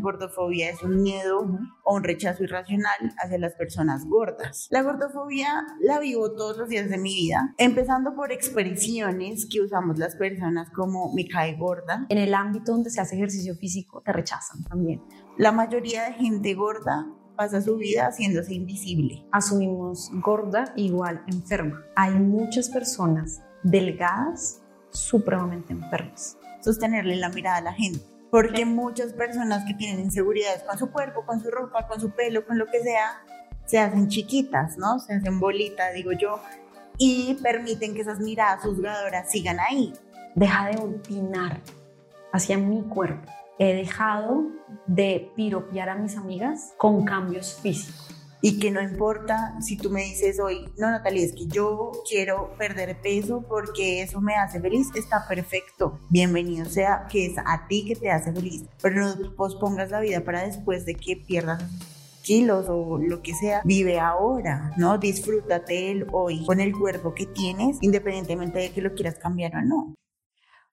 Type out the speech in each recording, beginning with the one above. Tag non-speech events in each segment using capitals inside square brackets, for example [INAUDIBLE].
gordofobia es un miedo o un rechazo irracional hacia las personas gordas. La gordofobia la vivo todos los días de mi vida, empezando por expresiones que usamos las personas como me cae gorda. En el ámbito donde se hace ejercicio físico te rechazan también. La mayoría de gente gorda pasa su vida haciéndose invisible. Asumimos gorda igual enferma. Hay muchas personas delgadas supremamente enfermas. Sostenerle la mirada a la gente. Porque muchas personas que tienen inseguridades con su cuerpo, con su ropa, con su pelo, con lo que sea, se hacen chiquitas, ¿no? Se hacen bolitas, digo yo, y permiten que esas miradas juzgadoras sigan ahí. Deja de opinar hacia mi cuerpo he dejado de piropear a mis amigas con cambios físicos. Y que no importa si tú me dices hoy, no Natalia, es que yo quiero perder peso porque eso me hace feliz, está perfecto. Bienvenido sea que es a ti que te hace feliz, pero no pospongas la vida para después de que pierdas kilos o lo que sea, vive ahora, ¿no? Disfrútate el hoy con el cuerpo que tienes, independientemente de que lo quieras cambiar o no.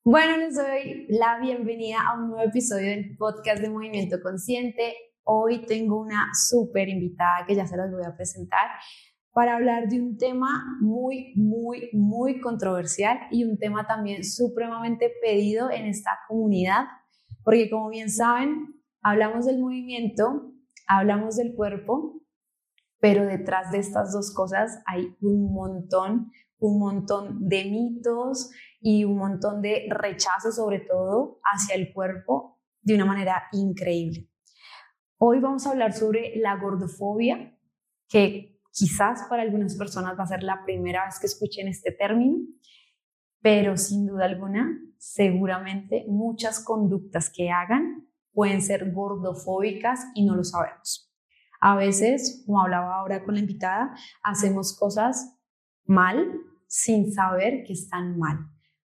Bueno, les doy la bienvenida a un nuevo episodio del podcast de Movimiento Consciente. Hoy tengo una súper invitada que ya se las voy a presentar para hablar de un tema muy, muy, muy controversial y un tema también supremamente pedido en esta comunidad, porque como bien saben, hablamos del movimiento, hablamos del cuerpo, pero detrás de estas dos cosas hay un montón, un montón de mitos, y un montón de rechazo sobre todo hacia el cuerpo de una manera increíble. Hoy vamos a hablar sobre la gordofobia, que quizás para algunas personas va a ser la primera vez que escuchen este término, pero sin duda alguna, seguramente muchas conductas que hagan pueden ser gordofóbicas y no lo sabemos. A veces, como hablaba ahora con la invitada, hacemos cosas mal sin saber que están mal.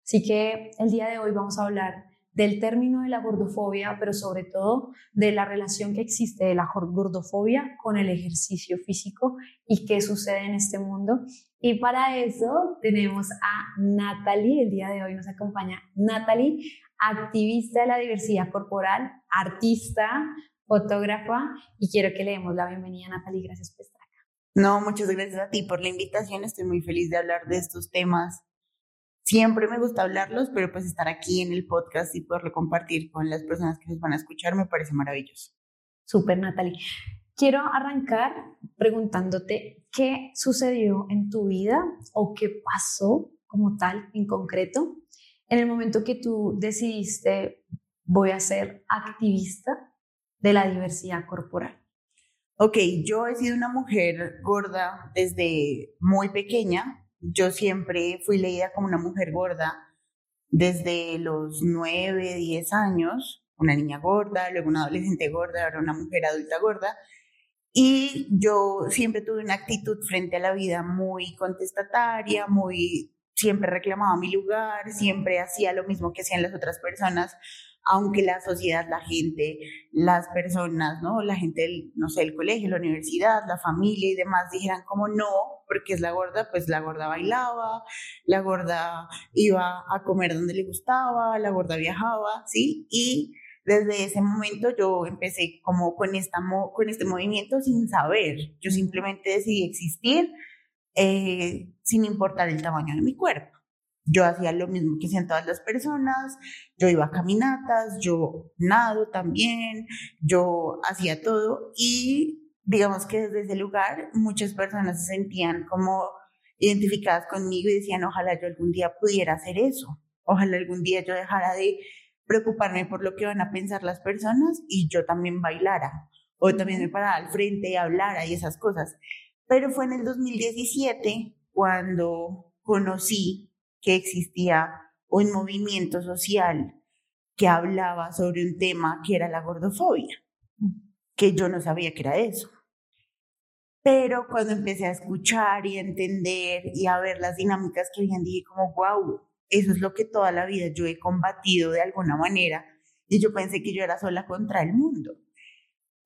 Así que el día de hoy vamos a hablar del término de la gordofobia, pero sobre todo de la relación que existe de la gordofobia con el ejercicio físico y qué sucede en este mundo. Y para eso tenemos a Natalie, el día de hoy nos acompaña Natalie, activista de la diversidad corporal, artista, fotógrafa, y quiero que le demos la bienvenida a Natalie. Gracias por estar acá. No, muchas gracias a ti por la invitación. Estoy muy feliz de hablar de estos temas siempre me gusta hablarlos, pero pues estar aquí en el podcast y poderlo compartir con las personas que nos van a escuchar me parece maravilloso. Súper, Natalie. Quiero arrancar preguntándote qué sucedió en tu vida o qué pasó como tal en concreto en el momento que tú decidiste voy a ser activista de la diversidad corporal. Ok, yo he sido una mujer gorda desde muy pequeña. Yo siempre fui leída como una mujer gorda desde los 9, 10 años, una niña gorda, luego una adolescente gorda, ahora una mujer adulta gorda. Y yo siempre tuve una actitud frente a la vida muy contestataria, muy siempre reclamaba mi lugar, siempre hacía lo mismo que hacían las otras personas, aunque la sociedad, la gente, las personas, ¿no? La gente del, no sé, el colegio, la universidad, la familia y demás dijeran como no, porque es la gorda, pues la gorda bailaba, la gorda iba a comer donde le gustaba, la gorda viajaba, ¿sí? Y desde ese momento yo empecé como con, esta, con este movimiento sin saber, yo simplemente decidí existir eh, sin importar el tamaño de mi cuerpo. Yo hacía lo mismo que hacían todas las personas, yo iba a caminatas, yo nado también, yo hacía todo y digamos que desde ese lugar muchas personas se sentían como identificadas conmigo y decían, ojalá yo algún día pudiera hacer eso, ojalá algún día yo dejara de preocuparme por lo que van a pensar las personas y yo también bailara o también me parara al frente y hablara y esas cosas. Pero fue en el 2017 cuando conocí que existía un movimiento social que hablaba sobre un tema que era la gordofobia, que yo no sabía que era eso. Pero cuando empecé a escuchar y a entender y a ver las dinámicas que habían, dije como, wow, eso es lo que toda la vida yo he combatido de alguna manera y yo pensé que yo era sola contra el mundo.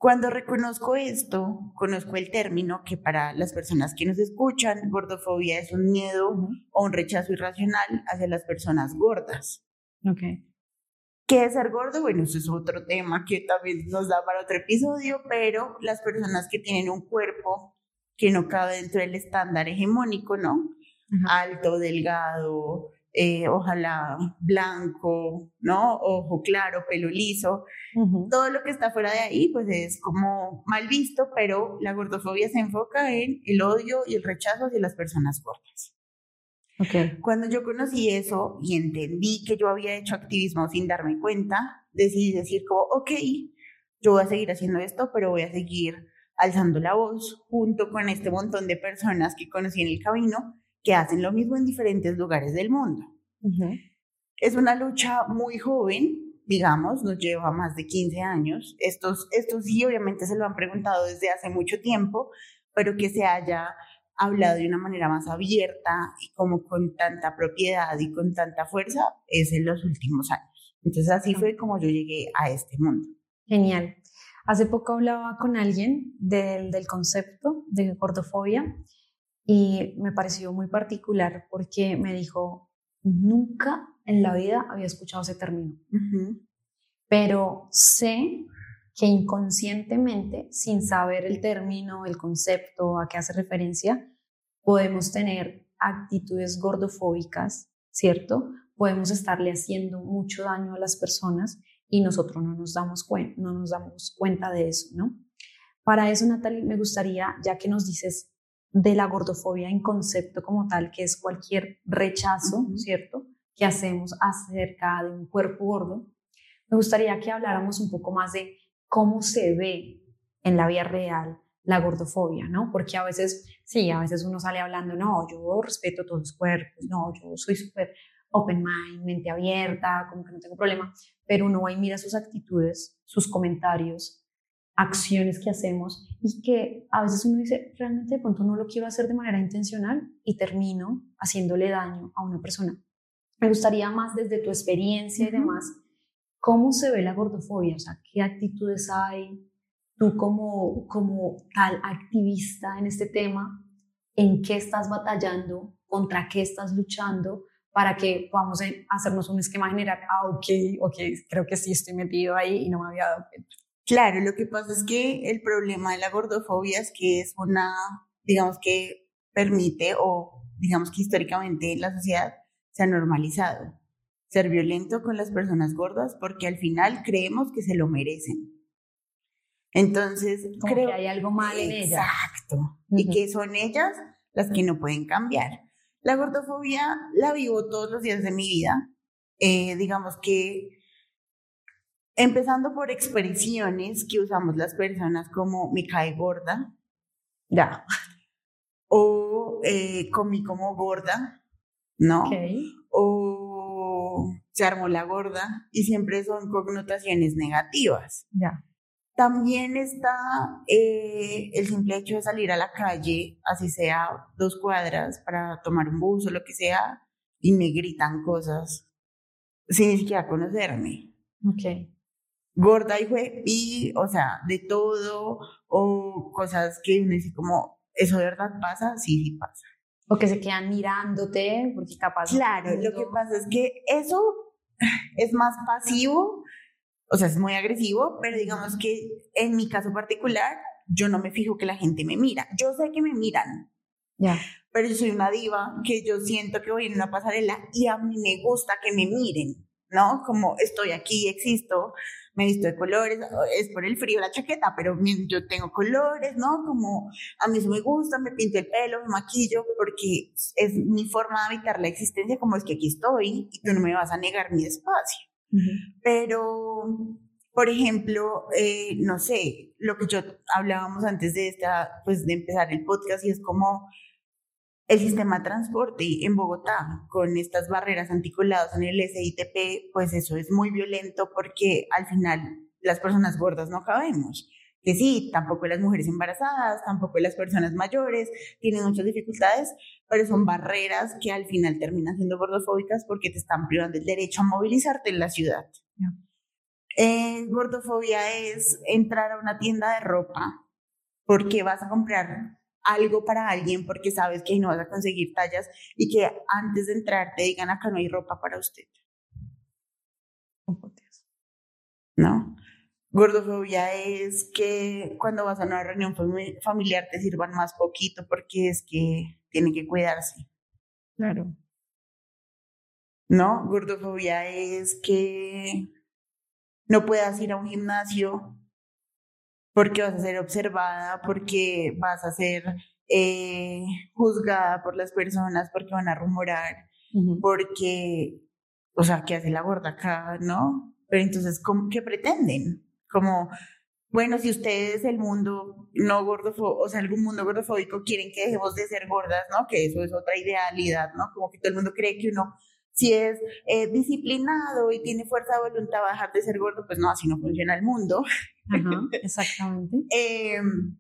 Cuando reconozco esto, conozco el término que para las personas que nos escuchan, gordofobia es un miedo o un rechazo irracional hacia las personas gordas. Okay. ¿Qué es ser gordo? Bueno, eso es otro tema que también nos da para otro episodio, pero las personas que tienen un cuerpo que no cabe dentro del estándar hegemónico, ¿no? Alto, delgado, eh, ojalá blanco, ¿no? Ojo claro, pelo liso. Todo lo que está fuera de ahí, pues es como mal visto, pero la gordofobia se enfoca en el odio y el rechazo hacia las personas gordas. Okay. Cuando yo conocí eso y entendí que yo había hecho activismo sin darme cuenta, decidí decir como, ok, yo voy a seguir haciendo esto, pero voy a seguir alzando la voz junto con este montón de personas que conocí en el camino que hacen lo mismo en diferentes lugares del mundo. Es una lucha muy joven, digamos, nos lleva más de 15 años. Estos, estos sí, obviamente se lo han preguntado desde hace mucho tiempo, pero que se haya hablado de una manera más abierta y como con tanta propiedad y con tanta fuerza es en los últimos años. Entonces así fue como yo llegué a este mundo. Genial. Hace poco hablaba con alguien del, del concepto de gordofobia y me pareció muy particular porque me dijo, nunca en la vida había escuchado ese término, pero sé que inconscientemente, sin saber el término, el concepto, a qué hace referencia, podemos tener actitudes gordofóbicas, ¿cierto? Podemos estarle haciendo mucho daño a las personas y nosotros no nos damos, no nos damos cuenta de eso, ¿no? Para eso, Natalie, me gustaría, ya que nos dices de la gordofobia en concepto como tal, que es cualquier rechazo, ¿cierto?, que hacemos acerca de un cuerpo gordo, me gustaría que habláramos un poco más de cómo se ve en la vida real la gordofobia, ¿no? Porque a veces, sí, a veces uno sale hablando, no, yo respeto todos los cuerpos, no, yo soy súper open mind, mente abierta, como que no tengo problema, pero uno va y mira sus actitudes, sus comentarios, acciones que hacemos y que a veces uno dice, realmente de pronto no lo quiero hacer de manera intencional y termino haciéndole daño a una persona. Me gustaría más desde tu experiencia y demás, ¿cómo se ve la gordofobia? O sea, ¿qué actitudes hay? Tú como, como tal activista en este tema, ¿en qué estás batallando? ¿Contra qué estás luchando? Para que podamos hacernos un esquema general. Ah, ok, ok, creo que sí estoy metido ahí y no me había dado cuenta. Claro, lo que pasa es que el problema de la gordofobia es que es una, digamos que permite o digamos que históricamente la sociedad se ha normalizado ser violento con las personas gordas porque al final creemos que se lo merecen. Entonces, creo que hay algo mal en ellas. Exacto. Y que son ellas las que no pueden cambiar. La gordofobia la vivo todos los días de mi vida. Eh, digamos que Empezando por expresiones que usamos las personas como me cae gorda, ya, o eh, comí como gorda, ¿no? O se armó la gorda y siempre son connotaciones negativas. Ya. También está eh, el simple hecho de salir a la calle, así sea dos cuadras, para tomar un bus o lo que sea, y me gritan cosas sin ni siquiera conocerme. Okay gorda y fue, y, o sea, de todo, o cosas que uno dice como, ¿eso de verdad pasa? Sí, sí pasa. O que se quedan mirándote, porque capaz... Claro, lo que pasa es que eso es más pasivo, o sea, es muy agresivo, pero digamos que en mi caso particular, yo no me fijo que la gente me mira. Yo sé que me miran. Ya. Pero yo soy una diva que yo siento que voy en una pasarela y a mí me gusta que me miren, ¿no? Como estoy aquí, existo, me visto de colores, es por el frío la chaqueta, pero yo tengo colores, ¿no? Como a mí eso me gusta, me pinto el pelo, me maquillo, porque es mi forma de habitar la existencia, como es que aquí estoy y tú no me vas a negar mi espacio. Pero, por ejemplo, eh, no sé, lo que yo hablábamos antes de esta, pues de empezar el podcast y es como el sistema de transporte en Bogotá con estas barreras anticoladas en el SITP, pues eso es muy violento porque al final las personas gordas no cabemos. Que sí, tampoco las mujeres embarazadas, tampoco las personas mayores, tienen muchas dificultades, pero son barreras que al final terminan siendo gordofóbicas porque te están privando del derecho a movilizarte en la ciudad. Eh, gordofobia es entrar a una tienda de ropa porque vas a comprar algo para alguien porque sabes que no vas a conseguir tallas y que antes de entrar te digan acá no hay ropa para usted. ¿no? Gordofobia es que cuando vas a una reunión familiar te sirvan más poquito porque es que tienen que cuidarse. Claro. ¿No? Gordofobia es que no puedas ir a un gimnasio porque vas a ser observada, porque vas a ser eh, juzgada por las personas, porque van a rumorar, porque, o sea, ¿qué hace la gorda acá, no? Pero entonces, ¿qué pretenden? Como, bueno, si ustedes, el mundo no gordofóbico, o sea, algún mundo gordofóbico, quieren que dejemos de ser gordas, ¿no? Que eso es otra idealidad, ¿no? Como que todo el mundo cree que uno, si es eh, disciplinado y tiene fuerza de voluntad a dejar de ser gordo, pues no, así no funciona el mundo. [LAUGHS] exactamente. Em,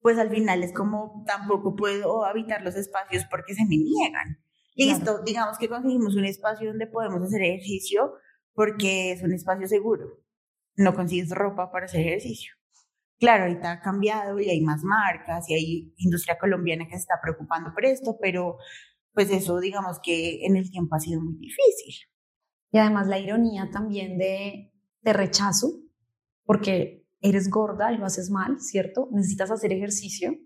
pues al final es como tampoco puedo habitar los espacios porque se me niegan. Listo, digamos que conseguimos un espacio donde podemos hacer ejercicio porque es un espacio seguro no consigues ropa para hacer ejercicio. Claro, ahorita ha cambiado y hay más marcas y hay industria colombiana que se está preocupando por esto, pero pues eso digamos que en el tiempo ha sido muy difícil. Y además la ironía también de, de rechazo, porque eres gorda y lo haces mal, ¿cierto? Necesitas hacer ejercicio,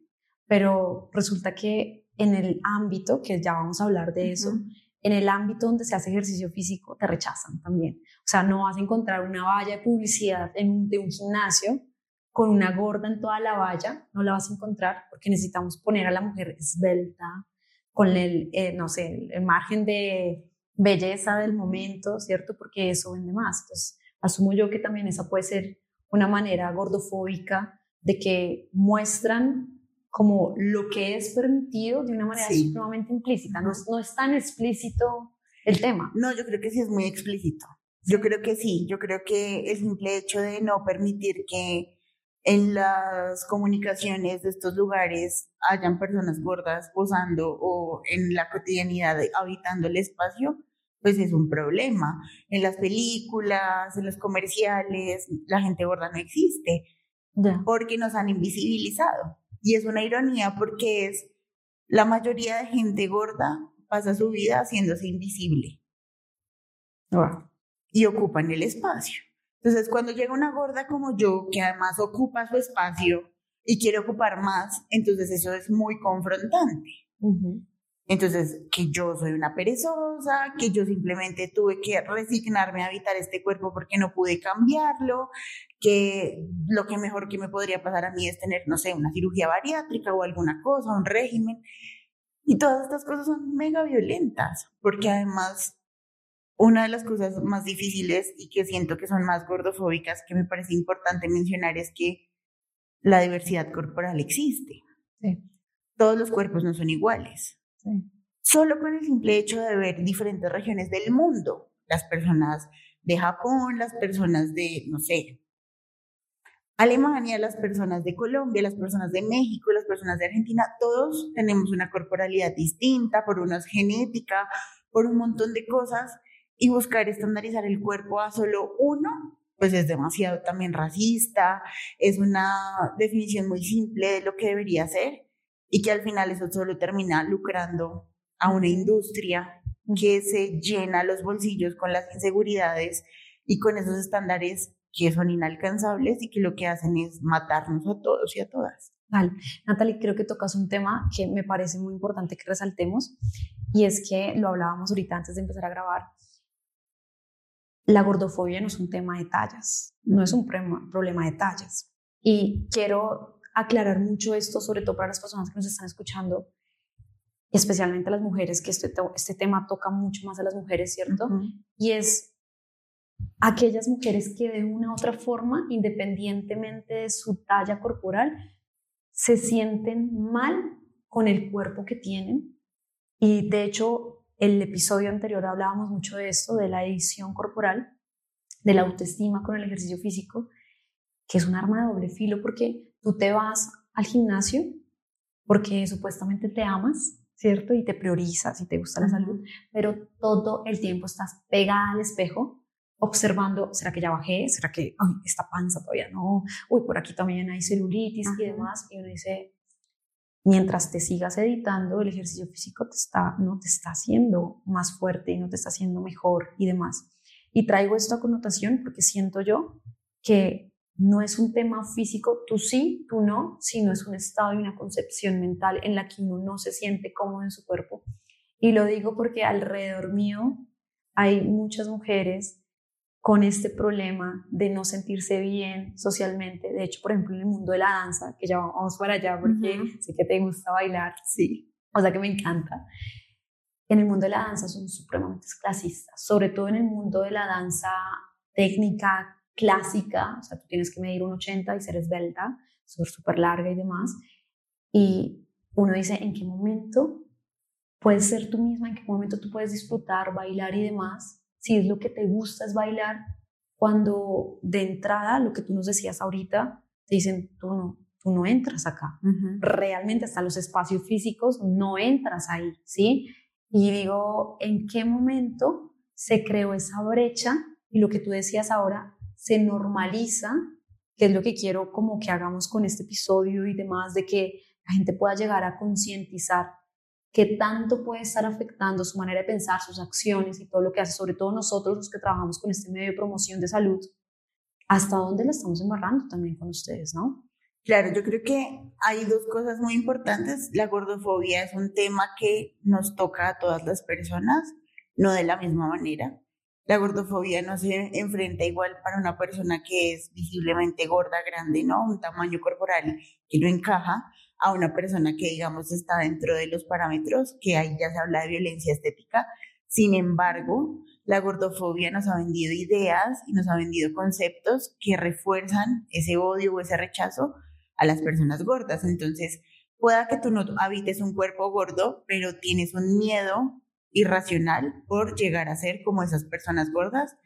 pero resulta que en el ámbito, que ya vamos a hablar de eso, en el ámbito donde se hace ejercicio físico te rechazan también. O sea, no vas a encontrar una valla de publicidad en, de un gimnasio con una gorda en toda la valla, no la vas a encontrar porque necesitamos poner a la mujer esbelta, con el, eh, no sé, el margen de belleza del momento, ¿cierto? Porque eso vende más. Entonces, asumo yo que también esa puede ser una manera gordofóbica de que muestran como lo que es permitido de una manera sumamente implícita. No, no es tan explícito el tema. No, yo creo que sí es muy explícito. Yo creo que sí, yo creo que el simple hecho de no permitir que en las comunicaciones de estos lugares hayan personas gordas posando o en la cotidianidad habitando el espacio, pues es un problema. En las películas, en los comerciales, la gente gorda no existe porque nos han invisibilizado. Y es una ironía porque es la mayoría de gente gorda pasa su vida haciéndose invisible. Y ocupan el espacio. Entonces, cuando llega una gorda como yo, que además ocupa su espacio y quiere ocupar más, entonces eso es muy confrontante. Entonces, que yo soy una perezosa, que yo simplemente tuve que resignarme a habitar este cuerpo porque no pude cambiarlo, que lo que mejor que me podría pasar a mí es tener, no sé, una cirugía bariátrica o alguna cosa, un régimen. Y todas estas cosas son mega violentas, porque además una de las cosas más difíciles y que siento que son más gordofóbicas que me parece importante mencionar es que la diversidad corporal existe. Todos los cuerpos no son iguales. Solo con el simple hecho de ver diferentes regiones del mundo, las personas de Japón, las personas de, no sé, Alemania, las personas de Colombia, las personas de México, las personas de Argentina, todos tenemos una corporalidad distinta, por una genética, por un montón de cosas, y buscar estandarizar el cuerpo a solo uno, pues es demasiado también racista, es una definición muy simple de lo que debería ser y que al final eso solo termina lucrando a una industria que se llena los bolsillos con las inseguridades y con esos estándares que son inalcanzables y que lo que hacen es matarnos a todos y a todas. Vale. Natalie, creo que tocas un tema que me parece muy importante que resaltemos y es que lo hablábamos ahorita antes de empezar a grabar. La gordofobia no es un tema de tallas, no es un problema de tallas. Y quiero aclarar mucho esto, sobre todo para las personas que nos están escuchando, especialmente a las mujeres, que este, este tema toca mucho más a las mujeres, ¿cierto? Y es aquellas mujeres que de una u otra forma, independientemente de su talla corporal, se sienten mal con el cuerpo que tienen. Y de hecho, el episodio anterior hablábamos mucho de esto, de la edición corporal, de la autoestima con el ejercicio físico, que es un arma de doble filo porque tú te vas al gimnasio porque supuestamente te amas, ¿cierto? Y te priorizas y te gusta la salud, pero todo el tiempo estás pegada al espejo observando, ¿será que ya bajé? ¿Será que ay, esta panza todavía no? Uy, por aquí también hay celulitis y demás. Y uno dice, mientras te sigas editando, el ejercicio físico no te está haciendo más fuerte y no te está haciendo mejor y demás. Y traigo esta connotación porque siento yo que no es un tema físico, tú sí, tú no, sino es un estado y una concepción mental en la que uno no se siente cómodo en su cuerpo. Y lo digo porque alrededor mío hay muchas mujeres con este problema de no sentirse bien socialmente. De hecho, por ejemplo, en el mundo de la danza, que ya vamos para allá porque sé que te gusta bailar, sí, o sea que me encanta. En el mundo de la danza son supremamente clasistas, sobre todo en el mundo de la danza técnica clásica, o sea, tú tienes que medir un 80 y ser esbelta, ser súper larga y demás. Y uno dice, ¿en qué momento puedes ser tú misma? ¿En qué momento tú puedes disfrutar, bailar y demás? Si es lo que te gusta es bailar, cuando de entrada, lo que tú nos decías ahorita, te dicen, tú no, tú no entras acá. Realmente hasta los espacios físicos no entras ahí, ¿sí? Y digo, ¿en qué momento se creó esa brecha? Y lo que tú decías ahora, se normaliza, que es lo que quiero como que hagamos con este episodio y demás, de que la gente pueda llegar a concientizar qué tanto puede estar afectando su manera de pensar, sus acciones y todo lo que hace, sobre todo nosotros los que trabajamos con este medio de promoción de salud, hasta dónde la estamos embarrando también con ustedes, ¿no? Claro, yo creo que hay dos cosas muy importantes. La gordofobia es un tema que nos toca a todas las personas, no de la misma manera. La gordofobia no se enfrenta igual para una persona que es visiblemente gorda, grande, ¿no? Un tamaño corporal que no encaja, a una persona que, digamos, está dentro de los parámetros, que ahí ya se habla de violencia estética. Sin embargo, la gordofobia nos ha vendido ideas y nos ha vendido conceptos que refuerzan ese odio o ese rechazo a las personas gordas. Entonces, pueda que tú no habites un cuerpo gordo, pero tienes un miedo irracional por llegar a ser como esas personas gordas.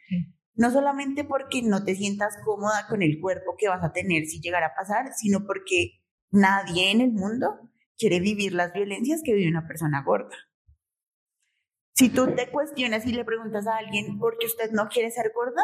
No solamente porque no te sientas cómoda con el cuerpo que vas a tener si llegara a pasar, sino porque Nadie en el mundo quiere vivir las violencias que vive una persona gorda. Si tú te cuestionas y le preguntas a alguien por qué usted no quiere ser gorda,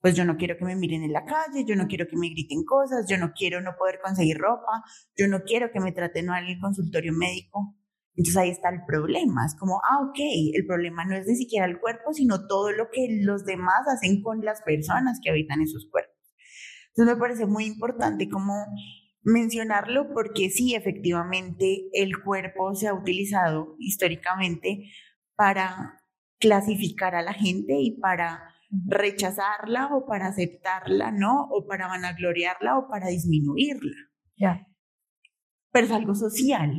pues yo no quiero que me miren en la calle, yo no quiero que me griten cosas, yo no quiero no poder conseguir ropa, yo no quiero que me traten mal en el consultorio médico. Entonces ahí está el problema. Es como, ah, ok, el problema no es ni siquiera el cuerpo, sino todo lo que los demás hacen con las personas que habitan esos cuerpos. Entonces me parece muy importante como mencionarlo porque sí, efectivamente, el cuerpo se ha utilizado históricamente para clasificar a la gente y para rechazarla o para aceptarla, ¿no? O para vanagloriarla o para disminuirla. Ya. Pero es algo social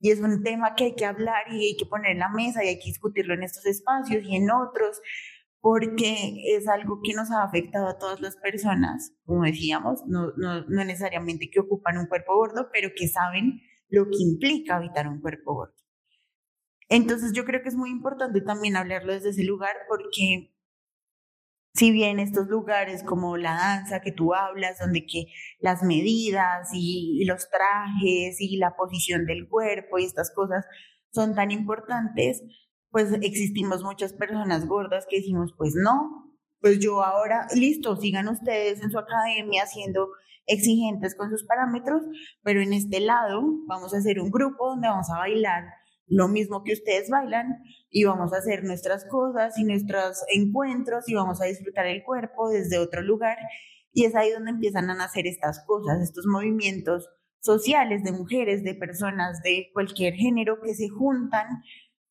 y es un tema que hay que hablar y hay que poner en la mesa y hay que discutirlo en estos espacios y en otros porque es algo que nos ha afectado a todas las personas, como decíamos, no, no, no, necesariamente que ocupan un cuerpo gordo, pero que saben lo que implica habitar un cuerpo gordo. Entonces yo creo que es muy importante también hablarlo desde ese lugar porque si bien estos lugares como la danza que tú hablas, donde que las medidas y los trajes y la posición del cuerpo y estas cosas son tan importantes, pues existimos muchas personas gordas que decimos, pues no, pues yo ahora, listo, sigan ustedes en su academia siendo exigentes con sus parámetros, pero en este lado vamos a hacer un grupo donde vamos a bailar lo mismo que ustedes bailan y vamos a hacer nuestras cosas y nuestros encuentros y vamos a disfrutar el cuerpo desde otro lugar y es ahí donde empiezan a nacer estas cosas, estos movimientos sociales de mujeres, de personas de cualquier género que se juntan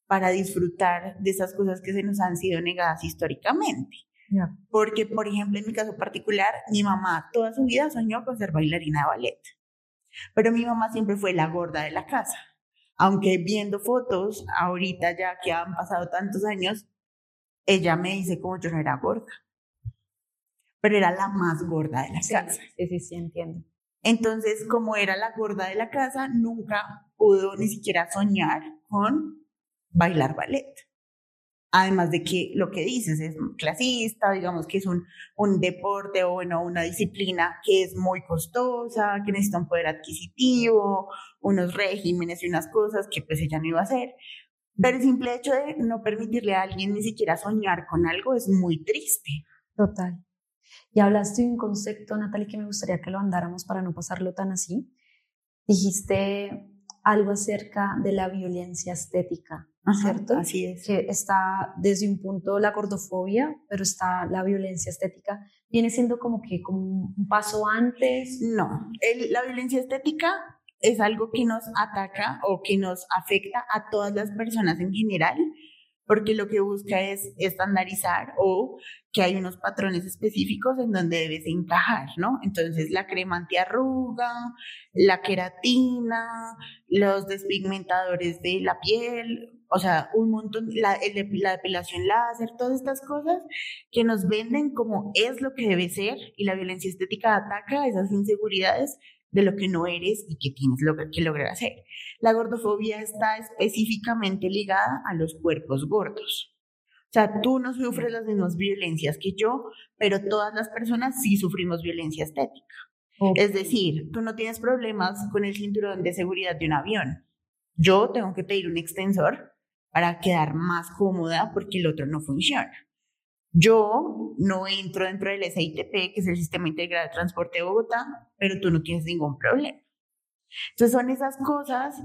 para disfrutar de esas cosas que se nos han sido negadas históricamente. Porque, por ejemplo, en mi caso particular, mi mamá toda su vida soñó con ser bailarina de ballet. Pero mi mamá siempre fue la gorda de la casa. Aunque viendo fotos, ahorita ya que han pasado tantos años, ella me dice como yo no era gorda. Pero era la más gorda de la casa. Sí, sí, sí, entiendo. Entonces, como era la gorda de la casa, nunca pudo ni siquiera soñar con bailar ballet. Además de que lo que dices es clasista, digamos que es un, un deporte o bueno, una disciplina que es muy costosa, que necesita un poder adquisitivo, unos regímenes y unas cosas que pues ella no iba a hacer. Pero el simple hecho de no permitirle a alguien ni siquiera soñar con algo es muy triste. Total. Y hablaste de un concepto, Natalie, que me gustaría que lo andáramos para no pasarlo tan así. Dijiste algo acerca de la violencia estética ¿cierto? Así es. Que está desde un punto la gordofobia, pero está la violencia estética. ¿Viene siendo como que como un paso antes? No, la violencia estética es algo que nos ataca o que nos afecta a todas las personas en general, porque lo que busca es estandarizar o que hay unos patrones específicos en donde debes encajar, ¿no? Entonces, la crema antiarruga, la queratina, los despigmentadores de la piel, o sea, un montón, la, la depilación láser, todas estas cosas que nos venden como es lo que debe ser y la violencia estética ataca esas inseguridades de lo que no eres y que tienes que lograr hacer. La gordofobia está específicamente ligada a los cuerpos gordos. O sea, tú no sufres las mismas violencias que yo, pero todas las personas sí sufrimos violencia estética. Es decir, tú no tienes problemas con el cinturón de seguridad de un avión. Yo tengo que pedir un extensor para quedar más cómoda porque el otro no funciona. Yo no entro dentro del SITP, que es el Sistema Integrado de Transporte de Bogotá, pero tú no tienes ningún problema. Entonces son esas cosas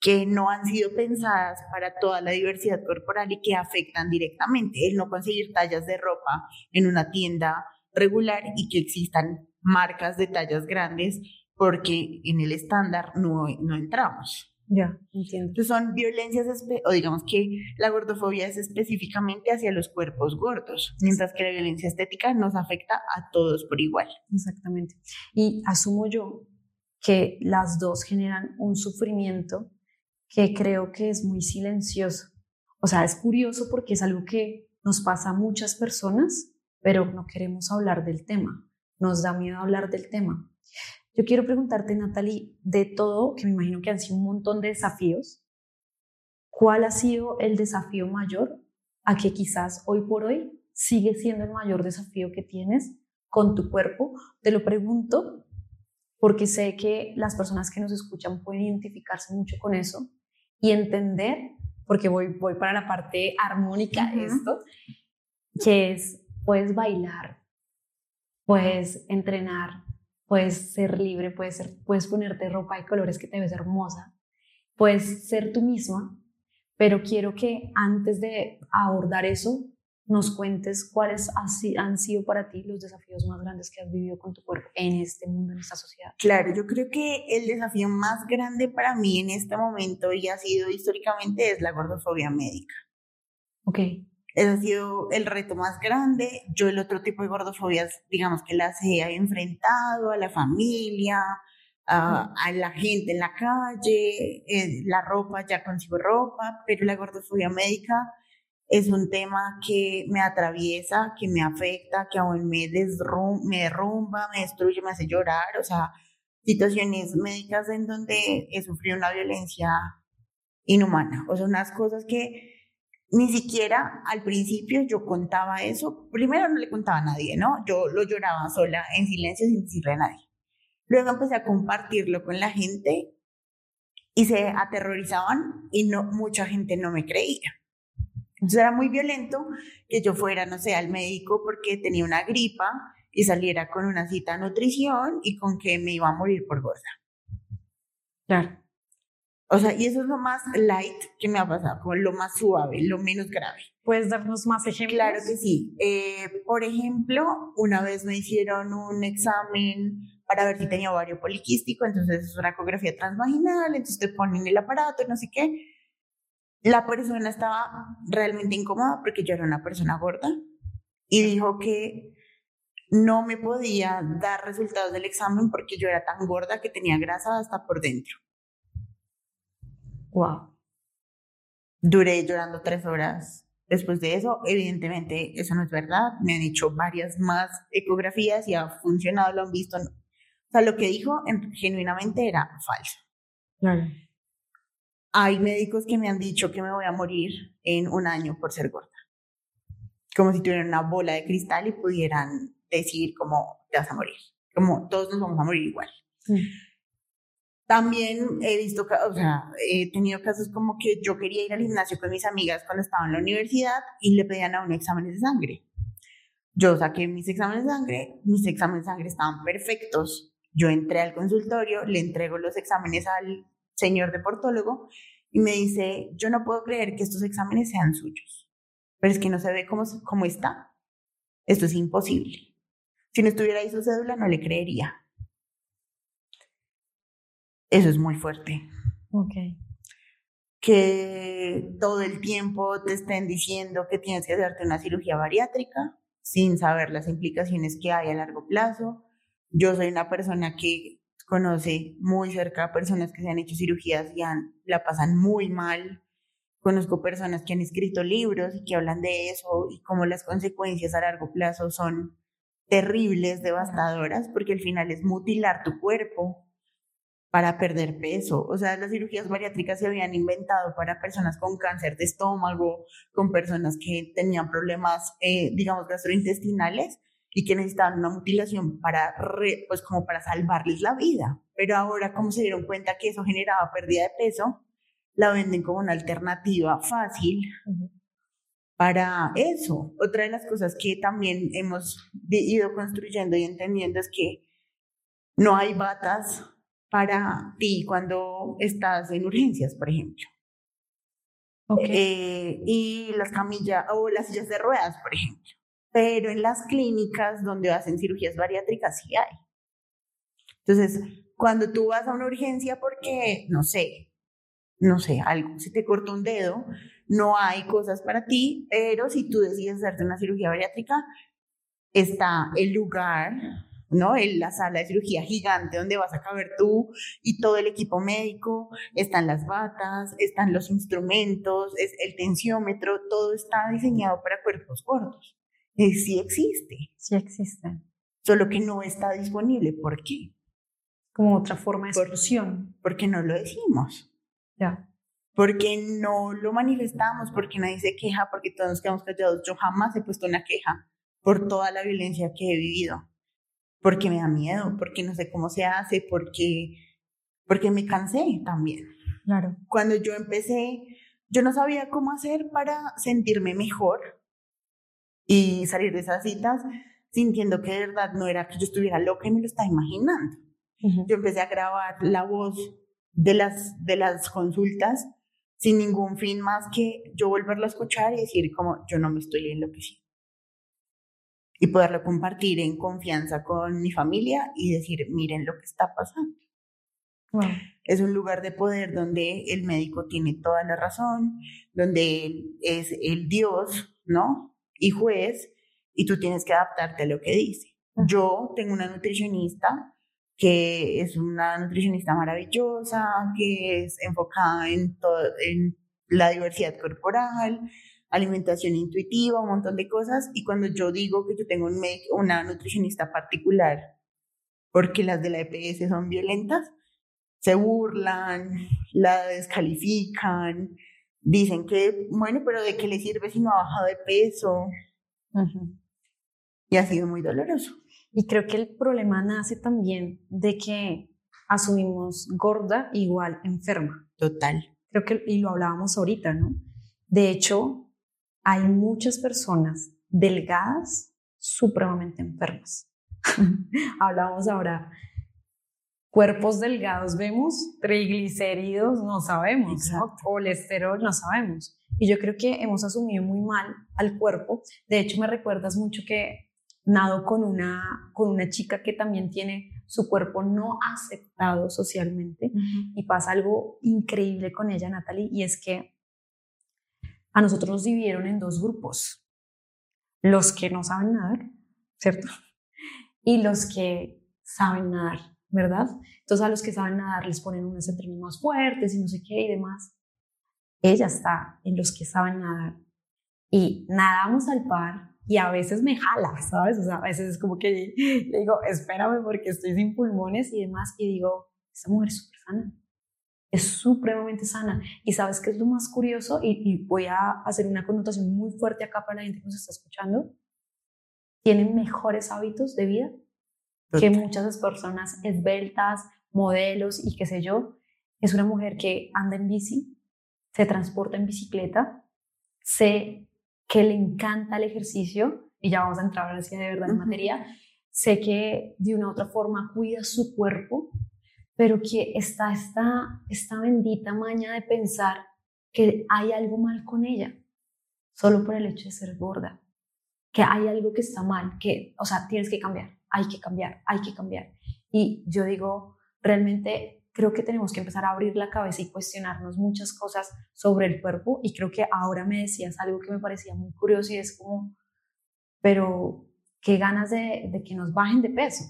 que no han sido pensadas para toda la diversidad corporal y que afectan directamente. El no conseguir tallas de ropa en una tienda regular y que existan marcas de tallas grandes porque en el estándar no, no entramos. Ya, entiendo. Entonces son violencias, o digamos que la gordofobia es específicamente hacia los cuerpos gordos, mientras que la violencia estética nos afecta a todos por igual. Exactamente. Y asumo yo que las dos generan un sufrimiento que creo que es muy silencioso. O sea, es curioso porque es algo que nos pasa a muchas personas, pero no queremos hablar del tema. Nos da miedo hablar del tema. Yo quiero preguntarte, Natalie, de todo, que me imagino que han sido un montón de desafíos, ¿cuál ha sido el desafío mayor a que quizás hoy por hoy sigue siendo el mayor desafío que tienes con tu cuerpo? Te lo pregunto porque sé que las personas que nos escuchan pueden identificarse mucho con eso y entender, porque voy, voy para la parte armónica de esto, que es, puedes bailar, puedes entrenar, puedes ser libre, puedes, ser, puedes ponerte ropa de colores que te ves hermosa, puedes ser tú misma, pero quiero que antes de abordar eso, nos cuentes cuáles han sido para ti los desafíos más grandes que has vivido con tu cuerpo en este mundo, en esta sociedad. Claro, yo creo que el desafío más grande para mí en este momento y ha sido históricamente es la gordofobia médica. Ok. Ese ha sido el reto más grande. Yo el otro tipo de gordofobias, digamos que las he enfrentado a la familia, a, la gente en la calle, eh, la ropa, ya consigo ropa, pero la gordofobia médica es un tema que me atraviesa, que me afecta, que aún me, me derrumba, me destruye, me hace llorar, o sea, situaciones médicas en donde he sufrido una violencia inhumana, o sea, unas cosas que ni siquiera al principio yo contaba eso. Primero no le contaba a nadie, ¿no? Yo lo lloraba sola, en silencio, sin decirle a nadie. Luego empecé a compartirlo con la gente y se aterrorizaban y no, mucha gente no me creía. Entonces era muy violento que yo fuera, no sé, al médico porque tenía una gripa y saliera con una cita a nutrición y con que me iba a morir por gorda. Claro. O sea, y eso es lo más light que me ha pasado, como lo más suave, lo menos grave. ¿Puedes darnos más ejemplos? Claro que sí. Eh, por ejemplo, una vez me hicieron un examen para ver si tenía ovario poliquístico, entonces es una ecografía transvaginal, entonces te ponen el aparato, no sé qué. La persona estaba realmente incómoda porque yo era una persona gorda y dijo que no me podía dar resultados del examen porque yo era tan gorda que tenía grasa hasta por dentro. Wow. Duré llorando tres horas después de eso. Evidentemente, eso no es verdad. Me han hecho varias más ecografías y ha funcionado, lo han visto. O sea, lo que dijo genuinamente era falso. Claro. Hay médicos que me han dicho que me voy a morir en un año por ser gorda. Como si tuvieran una bola de cristal y pudieran decir como te vas a morir. Como todos nos vamos a morir igual. También he visto, o sea, he tenido casos como que yo quería ir al gimnasio con mis amigas cuando estaba en la universidad y le pedían a un examen de sangre. Yo saqué mis exámenes de sangre, mis exámenes de sangre estaban perfectos. Yo entré al consultorio, le entrego los exámenes al señor deportólogo y me dice, yo no puedo creer que estos exámenes sean suyos, pero es que no se ve cómo, cómo está. Esto es imposible. Si no estuviera ahí su cédula, no le creería. Eso es muy fuerte. Ok. Que todo el tiempo te estén diciendo que tienes que hacerte una cirugía bariátrica sin saber las implicaciones que hay a largo plazo. Yo soy una persona que conoce muy cerca a personas que se han hecho cirugías y la pasan muy mal. Conozco personas que han escrito libros y que hablan de eso y cómo las consecuencias a largo plazo son terribles, devastadoras, porque al final es mutilar tu cuerpo para perder peso. O sea, las cirugías bariátricas se habían inventado para personas con cáncer de estómago, con personas que tenían problemas, eh, digamos, gastrointestinales y que necesitaban una mutilación para, pues como para salvarles la vida. Pero ahora, como se dieron cuenta que eso generaba pérdida de peso, la venden como una alternativa fácil para eso. Otra de las cosas que también hemos ido construyendo y entendiendo es que no hay batas para ti cuando estás en urgencias, por ejemplo. Eh, y las camillas o las sillas de ruedas, por ejemplo pero en las clínicas donde hacen cirugías bariátricas sí hay. Entonces, cuando tú vas a una urgencia porque, no sé, no sé, algo, se te cortó un dedo, no hay cosas para ti, pero si tú decides hacerte una cirugía bariátrica, está el lugar, ¿no? En la sala de cirugía gigante donde vas a caber tú y todo el equipo médico, están las batas, están los instrumentos, es el tensiómetro, todo está diseñado para cuerpos gordos sí existe. Sí existe. Solo que no está disponible. ¿Por qué? Como otra forma de solución. Porque no lo decimos. Ya. Porque no lo manifestamos, porque nadie se queja, porque todos nos quedamos callados. Yo jamás he puesto una queja por toda la violencia que he vivido. Porque me da miedo, porque no sé cómo se hace, porque, porque me cansé también. Claro. Cuando yo empecé, yo no sabía cómo hacer para sentirme mejor y salir de esas citas sintiendo que de verdad no era que yo estuviera loca y me lo estaba imaginando. Yo empecé a grabar la voz de las, de las consultas sin ningún fin más que yo volverlo a escuchar y decir como yo no me estoy enloqueciendo. Y poderlo compartir en confianza con mi familia y decir, miren lo que está pasando. Es un lugar de poder donde el médico tiene toda la razón, donde él es el Dios, ¿no? y juez y tú tienes que adaptarte a lo que dice. Yo tengo una nutricionista que es una nutricionista maravillosa, que es enfocada en, todo, en la diversidad corporal, alimentación intuitiva, un montón de cosas. Y cuando yo digo que yo tengo un una nutricionista particular, porque las de la EPS son violentas, se burlan, la descalifican, dicen que, bueno, pero ¿de qué le sirve si no ha bajado de peso? Y ha sido muy doloroso. Y creo que el problema nace también de que asumimos gorda igual enferma. Total. Creo que, y lo hablábamos ahorita, ¿no? De hecho, hay muchas personas delgadas supremamente enfermas. [LAUGHS] Hablábamos ahora cuerpos delgados vemos, triglicéridos no sabemos, colesterol no sabemos. Y yo creo que hemos asumido muy mal al cuerpo. De hecho, me recuerdas mucho que nado con una, con una chica que también tiene su cuerpo no aceptado socialmente y pasa algo increíble con ella, Natalie, y es que a nosotros nos dividieron en dos grupos. Los que no saben nadar, ¿cierto? Y los que saben nadar. ¿verdad? Entonces a los que saben nadar les ponen unos entrenos más fuertes y no sé qué y demás. Ella está en los que saben nadar y nadamos al par y a veces me jala, ¿sabes? O sea, a veces es como que le digo, espérame porque estoy sin pulmones y demás y digo, esa mujer es súper sana, es supremamente sana. Y sabes qué es lo más curioso y, y voy a hacer una connotación muy fuerte acá para la gente que nos está escuchando, tienen mejores hábitos de vida que muchas personas esbeltas, modelos y qué sé yo, es una mujer que anda en bici, se transporta en bicicleta, sé que le encanta el ejercicio, y ya vamos a entrar ahora sí de verdad en materia, sé que de una u otra forma cuida su cuerpo, pero que está esta, esta bendita maña de pensar que hay algo mal con ella, solo por el hecho de ser gorda, que hay algo que está mal, que, o sea, tienes que cambiar, hay que cambiar, hay que cambiar. Y yo digo, realmente creo que tenemos que empezar a abrir la cabeza y cuestionarnos muchas cosas sobre el cuerpo. Y creo que ahora me decías algo que me parecía muy curioso y es como, pero qué ganas de, de que nos bajen de peso.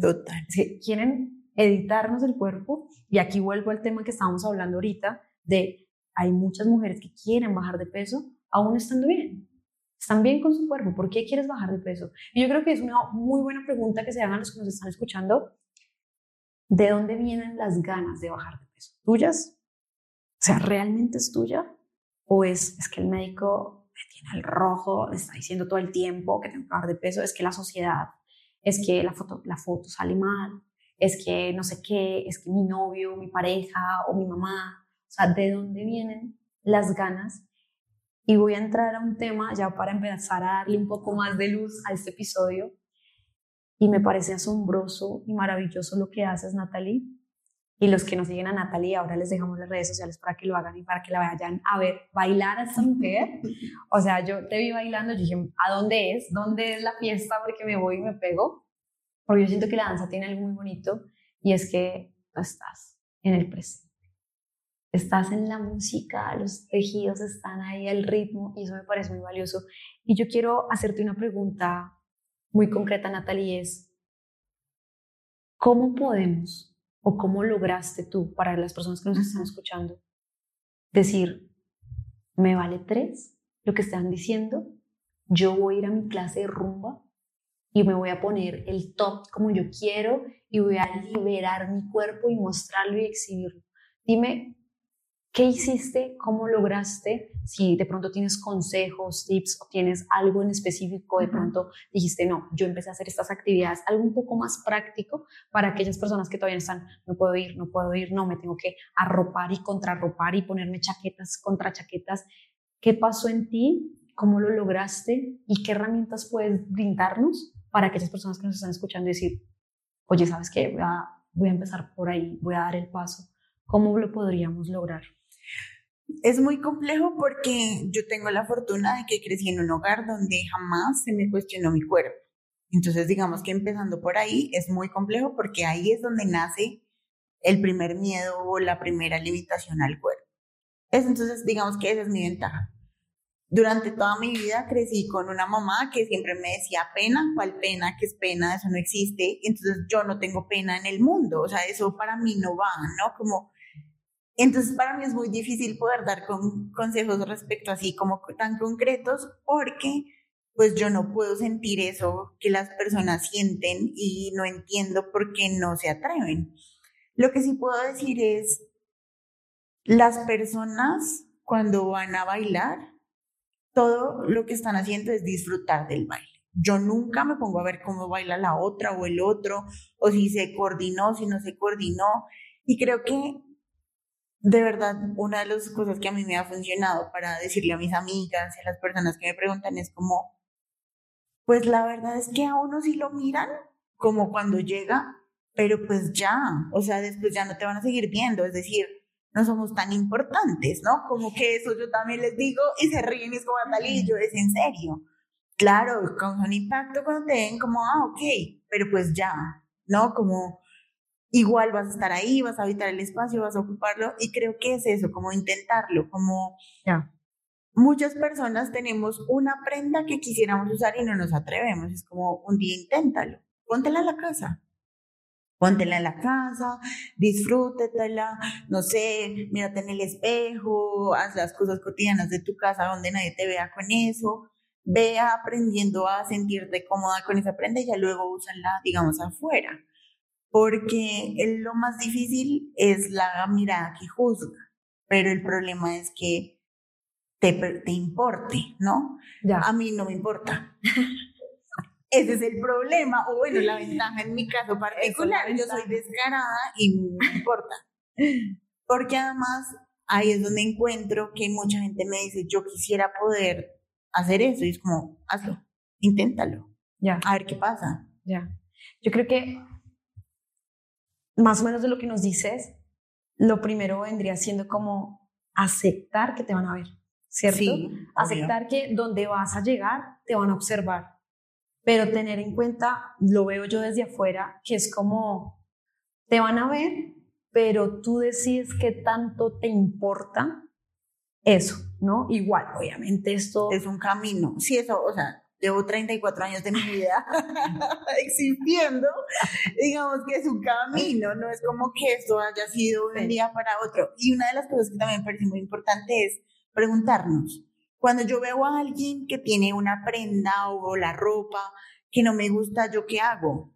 Total. quieren editarnos el cuerpo. Y aquí vuelvo al tema que estábamos hablando ahorita de hay muchas mujeres que quieren bajar de peso aún estando bien. Están bien con su cuerpo. ¿Por qué quieres bajar de peso? Y yo creo que es una muy buena pregunta que se hagan los que nos están escuchando. ¿De dónde vienen las ganas de bajar de peso? ¿Tuyas? O sea, ¿realmente es tuya? ¿O es, es que el médico me tiene el rojo, me está diciendo todo el tiempo que tengo que bajar de peso? ¿Es que la sociedad? ¿Es que la foto, la foto sale mal? ¿Es que no sé qué? ¿Es que mi novio, mi pareja o mi mamá? O sea, ¿de dónde vienen las ganas? Y voy a entrar a un tema ya para empezar a darle un poco más de luz a este episodio y me parece asombroso y maravilloso lo que haces, Natalie. Y los que nos siguen a Natalie, ahora les dejamos las redes sociales para que lo hagan y para que la vayan a ver bailar a esta mujer. O sea, yo te vi bailando, yo dije, ¿a dónde es? ¿Dónde es la fiesta? Porque me voy y me pego. Porque yo siento que la danza tiene algo muy bonito y es que estás en el presente. Estás en la música, los tejidos están ahí, el ritmo, y eso me parece muy valioso. Y yo quiero hacerte una pregunta muy concreta, Natalie, es ¿cómo podemos o cómo lograste tú, para las personas que nos están escuchando, decir, me vale tres lo que están diciendo, yo voy a ir a mi clase de rumba y me voy a poner el top como yo quiero y voy a liberar mi cuerpo y mostrarlo y exhibirlo. Dime ¿Qué hiciste? ¿Cómo lograste? Si de pronto tienes consejos, tips o tienes algo en específico, de pronto dijiste, no, yo empecé a hacer estas actividades, algo un poco más práctico para aquellas personas que todavía están, no puedo ir, no puedo ir, no, me tengo que arropar y contrarropar y ponerme chaquetas contra chaquetas. ¿Qué pasó en ti? ¿Cómo lo lograste? ¿Y qué herramientas puedes brindarnos para aquellas personas que nos están escuchando decir, oye, ¿sabes qué? Voy a, empezar por ahí, voy a dar el paso. ¿Cómo lo podríamos lograr? Es muy complejo porque yo tengo la fortuna de que crecí en un hogar donde jamás se me cuestionó mi cuerpo. Entonces, digamos que empezando por ahí es muy complejo porque ahí es donde nace el primer miedo o la primera limitación al cuerpo. entonces, digamos que esa es mi ventaja. Durante toda mi vida crecí con una mamá que siempre me decía pena, ¿cuál pena? ¿Qué es pena? Eso no existe. Entonces yo no tengo pena en el mundo. O sea, eso para mí no va, ¿no? Como entonces, para mí es muy difícil poder dar con, consejos respecto así como tan concretos porque pues yo no puedo sentir eso que las personas sienten y no entiendo por qué no se atreven. Lo que sí puedo decir es, las personas cuando van a bailar, todo lo que están haciendo es disfrutar del baile. Yo nunca me pongo a ver cómo baila la otra o el otro, o si se coordinó, si no se coordinó. Y creo que de verdad, una de las cosas que a mí me ha funcionado para decirle a mis amigas y a las personas que me preguntan es como, pues la verdad es que a uno sí lo miran como cuando llega, pero pues ya, o sea, después ya no te van a seguir viendo, es decir, no somos tan importantes, ¿no? Como que eso yo también les digo y se ríen y es como, es en serio. Claro, con un impacto cuando te ven como, ah, ok, pero pues ya, ¿no? Como igual vas a estar ahí, vas a habitar el espacio, vas a ocuparlo y creo que es eso, como intentarlo, como muchas personas tenemos una prenda que quisiéramos usar y no nos atrevemos, es como un día inténtalo, póntela en la casa. Póntela en la casa, disfrútetela, no sé, mírate en el espejo, haz las cosas cotidianas de tu casa donde nadie te vea con eso, vea aprendiendo a sentirte cómoda con esa prenda y ya luego úsala, digamos, afuera porque lo más difícil es la mirada que juzga, pero el problema es que te, te importe, ¿no? Ya. A mí no me importa. [LAUGHS] Ese es el problema, o bueno, la ventaja en mi caso particular, yo soy descarada y no me importa. Porque además ahí es donde encuentro que mucha gente me dice, yo quisiera poder hacer eso, y es como, hazlo, inténtalo, ya. a ver qué pasa. Ya. Yo creo que más o menos de lo que nos dices, lo primero vendría siendo como aceptar que te van a ver, ¿cierto? Sí, aceptar que donde vas a llegar te van a observar, pero tener en cuenta, lo veo yo desde afuera, que es como te van a ver, pero tú decides qué tanto te importa eso, ¿no? Igual, obviamente esto... Es un camino. Sí, eso, o sea, llevo 34 años de mi vida [LAUGHS] existiendo, digamos que es un camino, no es como que esto haya sido de un día para otro. Y una de las cosas que también me parece muy importante es preguntarnos, cuando yo veo a alguien que tiene una prenda o la ropa que no me gusta, ¿yo qué hago?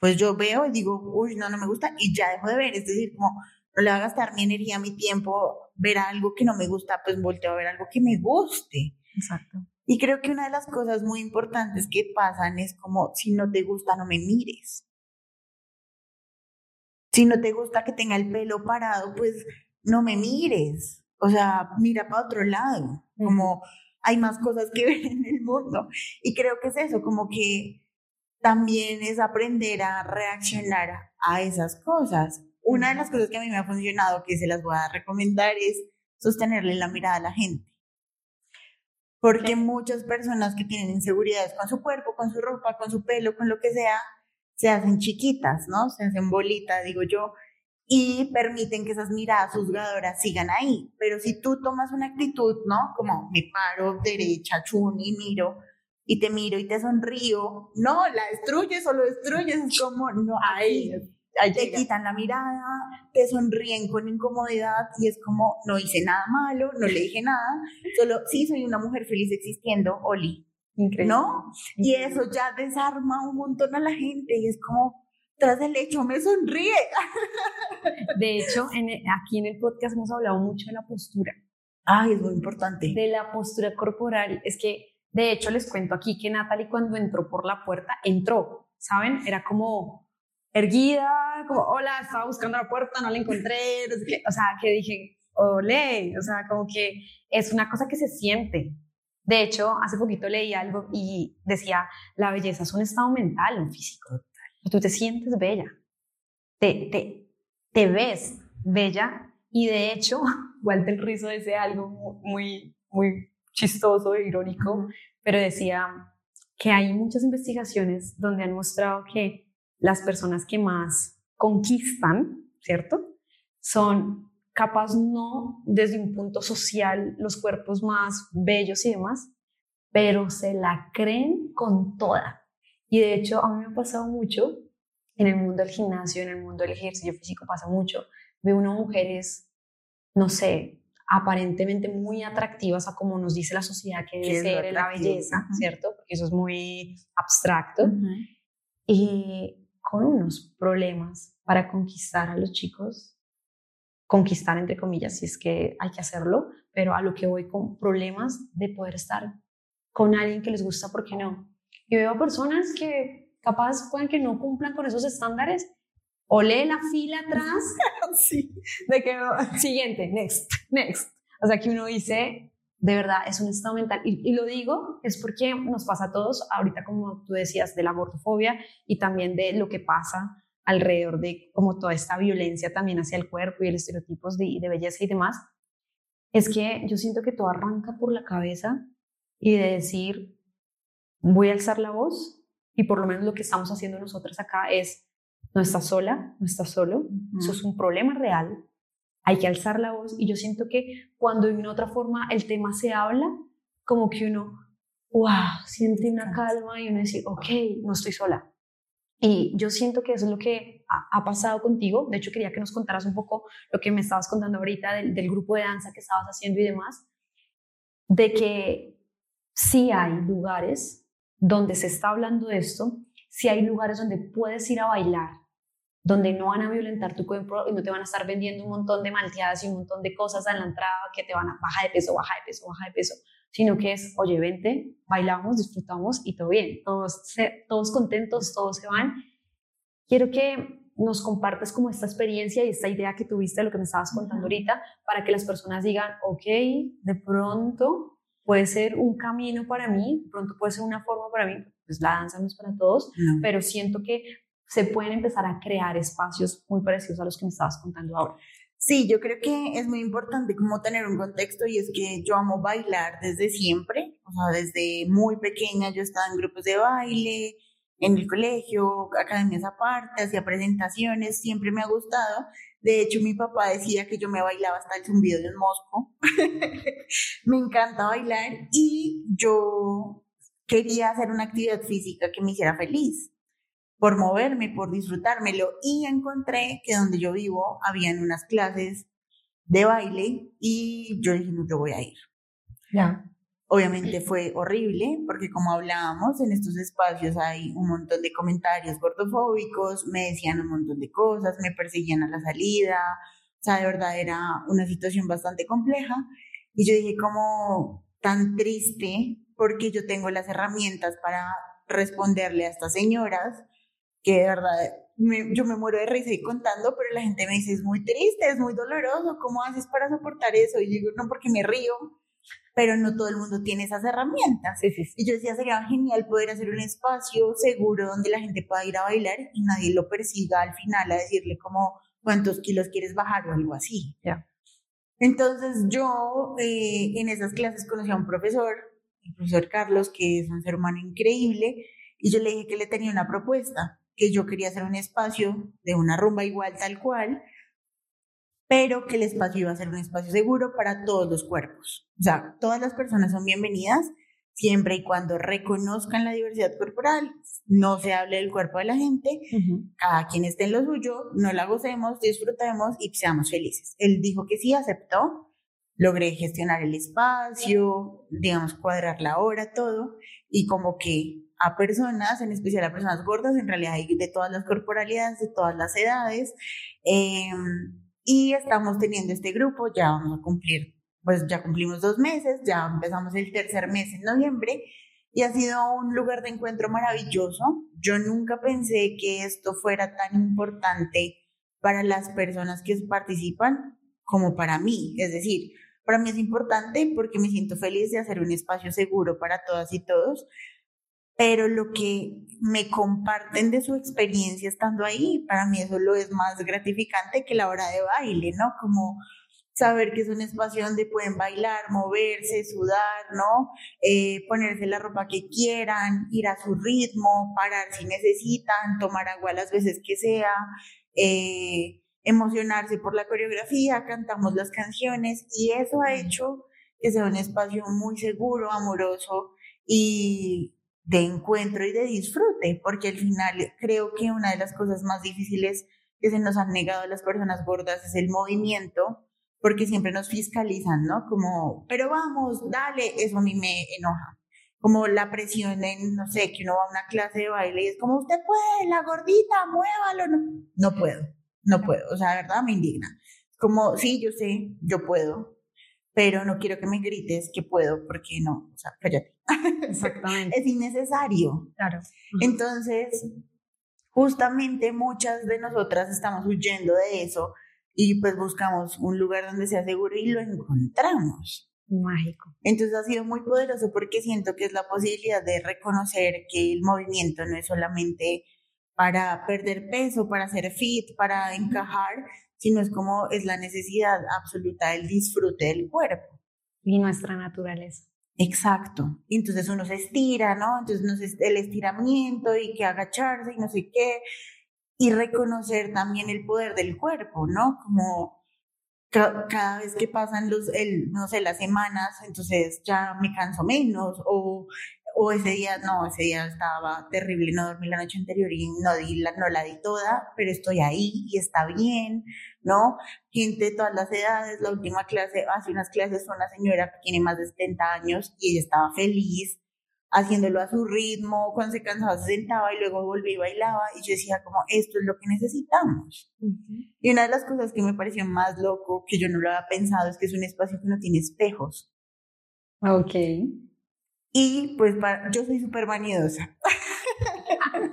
Pues yo veo y digo, uy, no, no me gusta y ya dejo de ver. Es decir, como no le va a gastar mi energía, mi tiempo, ver algo que no me gusta, pues volteo a ver algo que me guste. Exacto. Y creo que una de las cosas muy importantes que pasan es como, si no te gusta, no me mires. Si no te gusta que tenga el pelo parado, pues no me mires. O sea, mira para otro lado. Como hay más cosas que [LAUGHS] ver en el mundo. Y creo que es eso, como que también es aprender a reaccionar a esas cosas. Una de las cosas que a mí me ha funcionado, que se las voy a recomendar, es sostenerle la mirada a la gente. Porque muchas personas que tienen inseguridades con su cuerpo, con su ropa, con su pelo, con lo que sea, se hacen chiquitas, ¿no? Se hacen bolitas, digo yo, y permiten que esas miradas juzgadoras sigan ahí. Pero si tú tomas una actitud, ¿no? Como me paro derecha, chun, y miro, y te miro y te sonrío, no, la destruyes o lo destruyes, es como, no, ahí te quitan la mirada, te sonríen con incomodidad y es como, no hice nada malo, no le dije nada, solo sí soy una mujer feliz existiendo, Oli. Increíble. ¿No? Y eso ya desarma un montón a la gente y es como, tras el hecho me sonríe. [LAUGHS] De hecho, en, aquí en el podcast hemos hablado mucho de la postura. Ay, es muy importante. De la postura corporal. Es que, de hecho, les cuento aquí que Natalie cuando entró por la puerta, entró, ¿saben? Era como erguida, como, hola, estaba buscando la puerta, no la encontré, o sea, que dije, ole, o sea, como que es una cosa que se siente. De hecho, hace poquito leí algo y decía, la belleza es un estado mental, un físico. Tú te sientes bella, te, te, te ves bella y de hecho, [LAUGHS] Walter Rizzo decía algo muy, muy chistoso e irónico, pero decía que hay muchas investigaciones donde han mostrado que las personas que más conquistan, ¿cierto? Son capaz no desde un punto social los cuerpos más bellos y demás, pero se la creen con toda. Y de hecho a mí me ha pasado mucho en el mundo del gimnasio, en el mundo del ejercicio físico pasa mucho. Veo unas mujeres, no sé, aparentemente muy atractivas a como nos dice la sociedad que debe ser la belleza, ¿cierto? Porque eso es muy abstracto. Y con unos problemas para conquistar a los chicos, conquistar entre comillas, si es que hay que hacerlo, pero a lo que voy con problemas de poder estar con alguien que les gusta, ¿por qué no? Y veo personas que capaz pueden que no cumplan con esos estándares o lee la fila atrás [LAUGHS] sí. de que siguiente, next, next. O sea, que uno dice, de verdad es un estado mental. Y, lo digo es porque nos pasa a todos, ahorita como tú decías, de la gordofobia y también de lo que pasa alrededor de como toda esta violencia también hacia el cuerpo y el estereotipos de, de belleza y demás, es que yo siento que todo arranca por la cabeza y de decir, voy a alzar la voz y por lo menos lo que estamos haciendo nosotros acá es, no estás sola, no estás solo, eso es un problema real, hay que alzar la voz y yo siento que cuando de una otra forma el tema se habla, como que uno, wow, siente una calma y uno dice, ok, no estoy sola. Y yo siento que eso es lo que ha, pasado contigo. De hecho, quería que nos contaras un poco lo que me estabas contando ahorita del, del grupo de danza que estabas haciendo y demás, de que sí hay lugares donde se está hablando de esto, sí hay lugares donde puedes ir a bailar, donde no van a violentar tu cuerpo y no te van a estar vendiendo un montón de malteadas y un montón de cosas en la entrada que te van a bajar de peso, baja de peso, baja de peso, sino que es, oye, vente, bailamos, disfrutamos y todo bien, todos, todos contentos, todos se van. Quiero que nos compartas como esta experiencia y esta idea que tuviste de lo que me estabas contando ahorita, para que las personas digan, ok, de pronto puede ser un camino para mí, pronto puede ser una forma para mí, pues la danza no es para todos, pero siento que se pueden empezar a crear espacios muy parecidos a los que me estabas contando ahora. Sí, yo creo que es muy importante como tener un contexto y es que yo amo bailar desde siempre, o sea, desde muy pequeña yo estaba en grupos de baile, en el colegio, academias aparte, hacía presentaciones, siempre me ha gustado. De hecho, mi papá decía que yo me bailaba hasta el zumbido de un mosco. [LAUGHS] me encanta bailar y yo quería hacer una actividad física que me hiciera feliz por moverme, por disfrutármelo. Y encontré que donde yo vivo habían unas clases de baile y yo dije, no, yo voy a ir. Ya. Obviamente fue horrible porque como hablábamos en estos espacios hay un montón de comentarios gordofóbicos, me decían un montón de cosas, me perseguían a la salida, o sea, de verdad era una situación bastante compleja y yo dije como tan triste porque yo tengo las herramientas para responderle a estas señoras que de verdad yo me muero de risa y contando, pero la gente me dice, es muy triste, es muy doloroso, ¿cómo haces para soportar eso? Y yo digo, no, porque me río, pero no todo el mundo tiene esas herramientas. Y yo decía, sería genial poder hacer un espacio seguro donde la gente pueda ir a bailar y nadie lo persiga al final a decirle como cuántos kilos quieres bajar o algo así. Entonces yo eh, en esas clases conocí a un profesor, el profesor Carlos, que es un ser humano increíble, y yo le dije que le tenía una propuesta que yo quería hacer un espacio de una rumba igual, tal cual, pero que el espacio iba a ser un espacio seguro para todos los cuerpos. O sea, todas las personas son bienvenidas siempre y cuando reconozcan la diversidad corporal, no se hable del cuerpo de la gente, cada quien esté en lo suyo, no la gocemos, disfrutemos y seamos felices. Él dijo que sí, aceptó, logré gestionar el espacio, digamos, cuadrar la hora, todo, y como que a personas, en especial a personas gordas, en realidad hay de todas las corporalidades, de todas las edades. Em, y estamos teniendo este grupo, ya vamos a cumplir, pues ya cumplimos dos meses, ya empezamos el tercer mes en noviembre y ha sido un lugar de encuentro maravilloso. Yo nunca pensé que esto fuera tan importante para las personas que participan como para mí. Es decir, para mí es importante porque me siento feliz de hacer un espacio seguro para todas y todos, pero lo que me comparten de su experiencia estando ahí, para mí eso lo es más gratificante que la hora de baile, ¿no? Como saber que es un espacio donde pueden bailar, moverse, sudar, ¿no? Eh, ponerse la ropa que quieran, ir a su ritmo, parar si necesitan, tomar agua las veces que sea, eh, emocionarse por la coreografía, cantamos las canciones y eso ha hecho que sea un espacio muy seguro, amoroso y de encuentro y de disfrute, porque al final creo que una de las cosas más difíciles que se nos han negado a las personas gordas es el movimiento, porque siempre nos fiscalizan, ¿no? Como, pero vamos, dale, eso a mí me enoja. Como la presión en, no sé, que uno va a una clase de baile y es como, usted puede, la gordita, muévalo. No, no puedo, no puedo, o sea, de verdad me indigna. Como, sí, yo sé, yo puedo, pero no quiero que me grites que puedo, porque no, o sea, cállate. [LAUGHS] Exactamente. es innecesario. Claro. Entonces, justamente muchas de nosotras estamos huyendo de eso y pues buscamos un lugar donde sea seguro y lo encontramos. Mágico. Entonces ha sido muy poderoso porque siento que es la posibilidad de reconocer que el movimiento no es solamente para perder peso, para ser fit, para encajar, sino es como es la necesidad absoluta del disfrute del cuerpo. Y nuestra naturaleza. Exacto. Y entonces uno se estira, ¿no? Entonces el estiramiento y que agacharse y no sé qué. Y reconocer también el poder del cuerpo, ¿no? Como cada vez que pasan los, el, no sé, las semanas, entonces ya me canso menos o o ese día, no, ese día estaba terrible, no dormí la noche anterior y no, di la, no la di toda, pero estoy ahí y está bien, ¿no? Gente de todas las edades, la última clase, hace unas clases fue una señora que tiene más de 70 años y ella estaba feliz haciéndolo a su ritmo, cuando se cansaba se sentaba y luego volvía y bailaba y yo decía como esto es lo que necesitamos. Y una de las cosas que me pareció más loco, que yo no lo había pensado, es que es un espacio que no tiene espejos. Ok. Y pues yo soy súper vanidosa. [LAUGHS]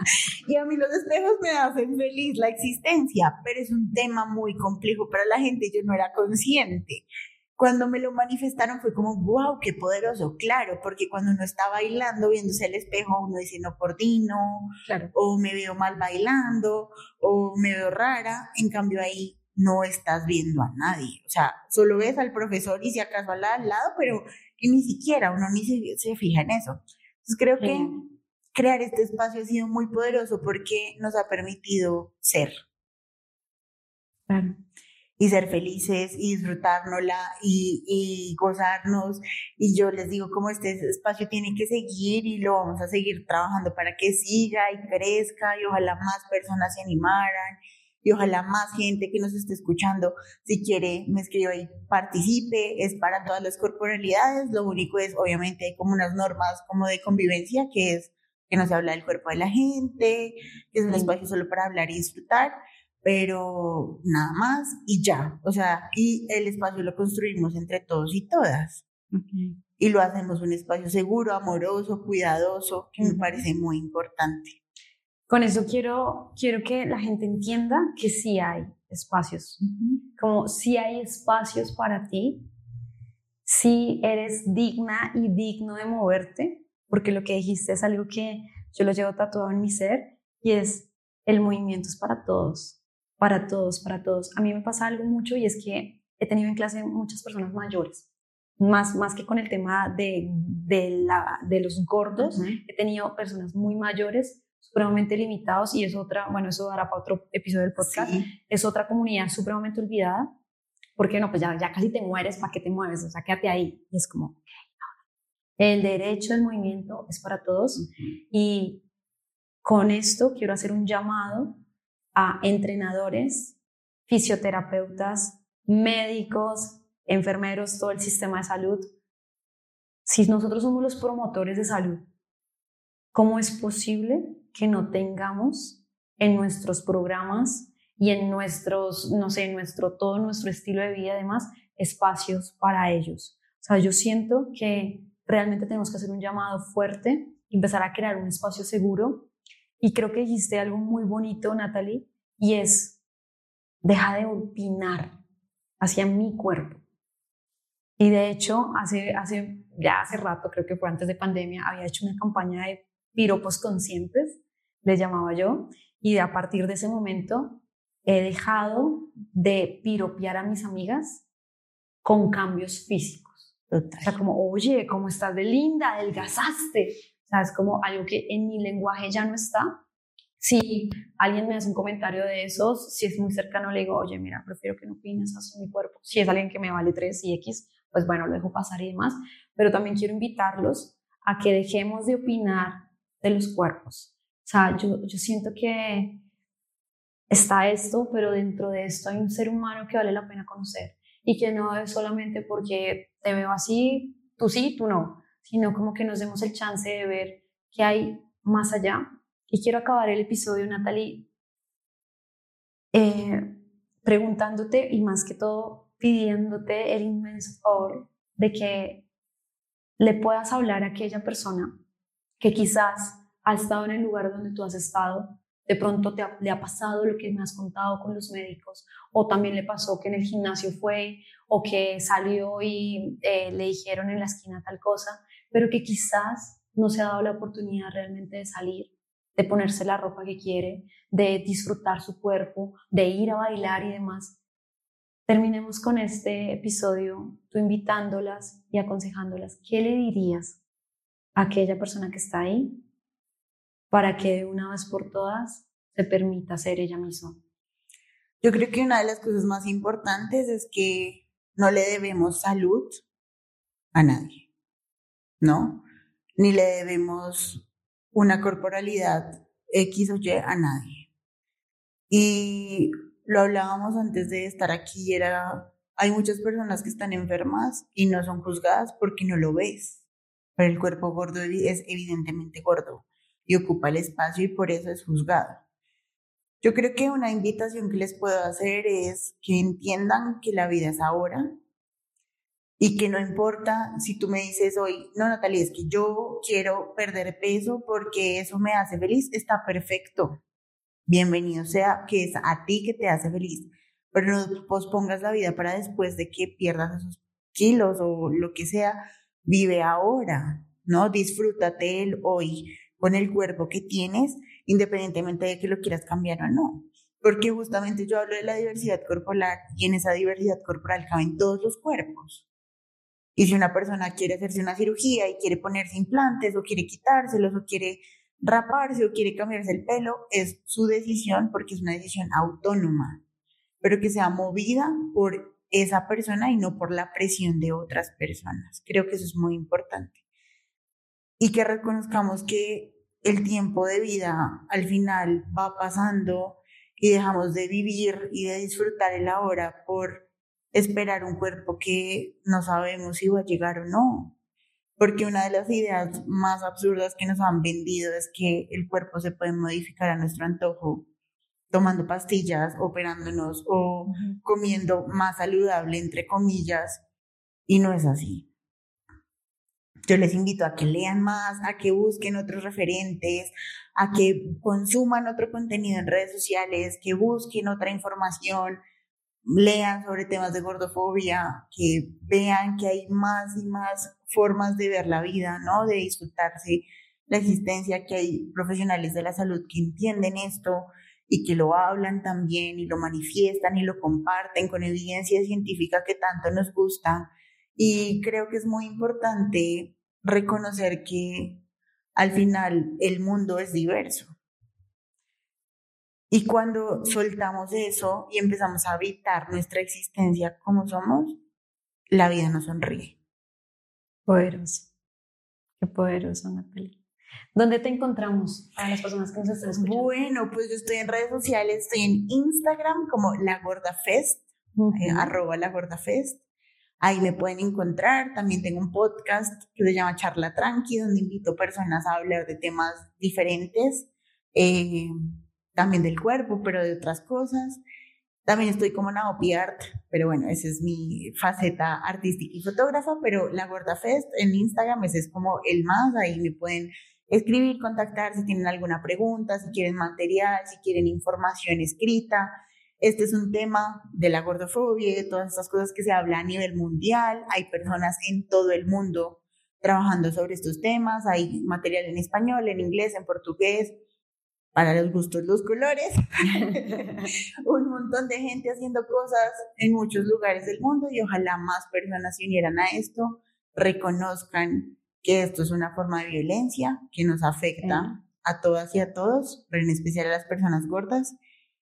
[LAUGHS] y a mí los espejos me hacen feliz la existencia, pero es un tema muy complejo para la gente, yo no era consciente. cuando me lo manifestaron fue como, wow, qué poderoso, claro, porque cuando uno está bailando, viéndose al espejo, uno dice, no coordino, claro. o me veo mal bailando, o me veo rara, en cambio ahí no estás viendo a nadie, o sea, solo ves al profesor y si acaso al lado, pero ni siquiera uno ni se, se fija en eso. Entonces creo que crear este espacio ha sido muy poderoso porque nos ha permitido ser. Claro y ser felices y disfrutárnosla y, y, gozarnos. Y yo les digo como este espacio tiene que seguir y lo vamos a seguir trabajando para que siga y crezca y ojalá más personas se animaran y ojalá más gente que nos esté escuchando, si quiere, me escriba y participe, es para todas las corporalidades, lo único es, obviamente, hay como unas normas como de convivencia, que es que no se habla del cuerpo de la gente, que es un espacio solo para hablar y disfrutar, pero nada más y ya. O sea, y el espacio lo construimos entre todos y todas. Y lo hacemos un espacio seguro, amoroso, cuidadoso, que me parece muy importante. Con eso quiero, quiero que la gente entienda que sí hay espacios, como sí hay espacios para ti, si eres digna y digno de moverte, porque lo que dijiste es algo que yo lo llevo tatuado en mi ser y es el movimiento es para todos para todos, para todos. A mí me pasa algo mucho y es que he tenido en clase muchas personas mayores, más, más que con el tema de, de, la, de los gordos, he tenido personas muy mayores, supremamente limitados y es otra, bueno, eso dará para otro episodio del podcast, es otra comunidad supremamente olvidada, porque no, pues ya, ya casi te mueres, ¿para qué te mueves? O sea, quédate ahí. Y es como, el derecho del movimiento es para todos y con esto quiero hacer un llamado a entrenadores, fisioterapeutas, médicos, enfermeros, todo el sistema de salud. Si nosotros somos los promotores de salud, ¿cómo es posible que no tengamos en nuestros programas y en nuestros, no sé, nuestro, todo nuestro estilo de vida, además, espacios para ellos? O sea, yo siento que realmente tenemos que hacer un llamado fuerte, empezar a crear un espacio seguro y creo que dijiste algo muy bonito, Natalie, y es, deja de opinar hacia mi cuerpo. Y de hecho, hace, hace, ya hace rato, creo que fue antes de pandemia, había hecho una campaña de piropos conscientes, le llamaba yo, y a partir de ese momento he dejado de piropear a mis amigas con cambios físicos. O sea, como, oye, ¿cómo estás de linda? Adelgazaste. O sea, es como algo que en mi lenguaje ya no está. Si alguien me hace un comentario de esos, si es muy cercano, le digo, oye, mira, prefiero que no opines sobre mi cuerpo. Si es alguien que me vale 3 y X, pues bueno, lo dejo pasar y demás. Pero también quiero invitarlos a que dejemos de opinar de los cuerpos. O sea, yo, yo siento que está esto, pero dentro de esto hay un ser humano que vale la pena conocer y que no es solamente porque te veo así, tú sí, tú no, sino como que nos demos el chance de ver que hay más allá. Y quiero acabar el episodio, Natalie, eh, preguntándote y más que todo pidiéndote el inmenso favor de que le puedas hablar a aquella persona que quizás ha estado en el lugar donde tú has estado, de pronto te le ha pasado lo que me has contado con los médicos, o también le pasó que en el gimnasio fue, o que salió y eh, le dijeron en la esquina tal cosa, pero que quizás no se ha dado la oportunidad realmente de salir, de ponerse la ropa que quiere, de disfrutar su cuerpo, de ir a bailar y demás. Terminemos con este episodio, tú invitándolas y aconsejándolas. ¿Qué le dirías a aquella persona que está ahí para que de una vez por todas se permita ser ella misma? Yo creo que una de las cosas más importantes es que no le debemos salud a nadie, ¿no? Ni le debemos una corporalidad X o Y a nadie. Y lo hablábamos antes de estar aquí, era, hay muchas personas que están enfermas y no son juzgadas porque no lo ves, pero el cuerpo gordo es evidentemente gordo y ocupa el espacio y por eso es juzgado. Yo creo que una invitación que les puedo hacer es que entiendan que la vida es ahora y que no importa si tú me dices hoy, no, Natalia, es que yo quiero perder peso porque eso me hace feliz, está perfecto. Bienvenido sea que es a ti que te hace feliz, pero no pospongas la vida para después de que pierdas esos kilos o lo que sea, vive ahora, ¿no? Disfrútate el hoy con el cuerpo que tienes, independientemente de que lo quieras cambiar o no. Porque justamente yo hablo de la diversidad corporal y en esa diversidad corporal caben todos los cuerpos. Y si una persona quiere hacerse una cirugía y quiere ponerse implantes o quiere quitárselos o quiere raparse o quiere cambiarse el pelo, es su decisión porque es una decisión autónoma, pero que sea movida por esa persona y no por la presión de otras personas. Creo que eso es muy importante. Y que reconozcamos que el tiempo de vida al final va pasando y dejamos de vivir y de disfrutar el ahora por esperar un cuerpo que no sabemos si va a llegar o no. Porque una de las ideas más absurdas que nos han vendido es que el cuerpo se puede modificar a nuestro antojo tomando pastillas, operándonos o comiendo más saludable, entre comillas, y no es así. Yo les invito a que lean más, a que busquen otros referentes, a que consuman otro contenido en redes sociales, que busquen otra información, lean sobre temas de gordofobia, que vean que hay más y más formas de ver la vida, ¿no? De disfrutarse la existencia, que hay profesionales de la salud que entienden esto y que lo hablan también y lo manifiestan y lo comparten con evidencia científica que tanto nos gusta. Y creo que es muy importante reconocer que al final el mundo es diverso y cuando soltamos eso y empezamos a habitar nuestra existencia como somos, la vida nos sonríe. Poderoso. Qué poderoso, Natalia. ¿Dónde te encontramos a las personas que nos están escuchando? Bueno, pues yo estoy en redes sociales, estoy en Instagram como La Gorda Fest, eh, arroba La Gorda Fest. Ahí me pueden encontrar. También tengo un podcast que se llama Charla Tranqui, donde invito personas a hablar de temas diferentes. Eh, también del cuerpo, pero de otras cosas. También estoy como Naopi Art, pero bueno, esa es mi faceta artística y fotógrafa, pero la Gorda Fest en Instagram, ese es como el más, ahí me pueden escribir, contactar si tienen alguna pregunta, si quieren material, si quieren información escrita. Este es un tema de la gordofobia y de todas estas cosas que se habla a nivel mundial. Hay personas en todo el mundo trabajando sobre estos temas. Hay material en español, en inglés, en portugués para los gustos, los colores, [LAUGHS] un montón de gente haciendo cosas en muchos lugares del mundo y ojalá más personas se unieran a esto, reconozcan que esto es una forma de violencia que nos afecta a todas y a todos, pero en especial a las personas gordas,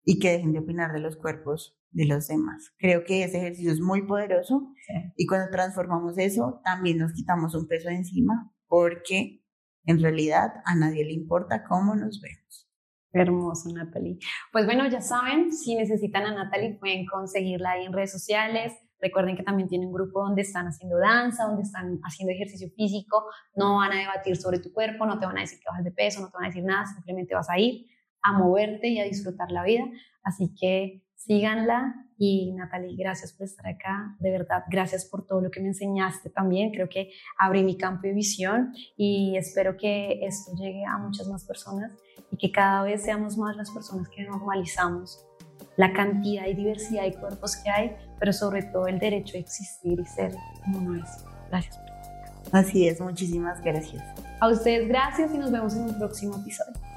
y que dejen de opinar de los cuerpos de los demás. Creo que ese ejercicio es muy poderoso y cuando transformamos eso, también nos quitamos un peso de encima porque en realidad a nadie le importa cómo nos vemos. Hermoso, Natalie. Pues bueno, ya saben, si necesitan a Natalie pueden conseguirla ahí en redes sociales. Recuerden que también tiene un grupo donde están haciendo danza, donde están haciendo ejercicio físico. No van a debatir sobre tu cuerpo, no te van a decir que bajas de peso, no te van a decir nada, simplemente vas a ir a moverte y a disfrutar la vida. Así que síganla y Natalie, gracias por estar acá. De verdad, gracias por todo lo que me enseñaste también. Creo que abrí mi campo de visión y espero que esto llegue a muchas más personas y que cada vez seamos más las personas que normalizamos la cantidad y diversidad de cuerpos que hay, pero sobre todo el derecho a existir y ser como uno es. Gracias. Así es, muchísimas gracias. A ustedes gracias y nos vemos en un próximo episodio.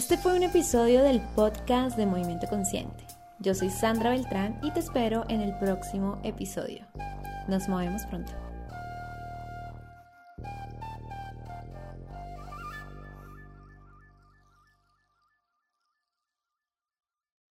Este fue un episodio del podcast de Movimiento Consciente. Yo soy Sandra Beltrán y te espero en el próximo episodio. Nos movemos pronto.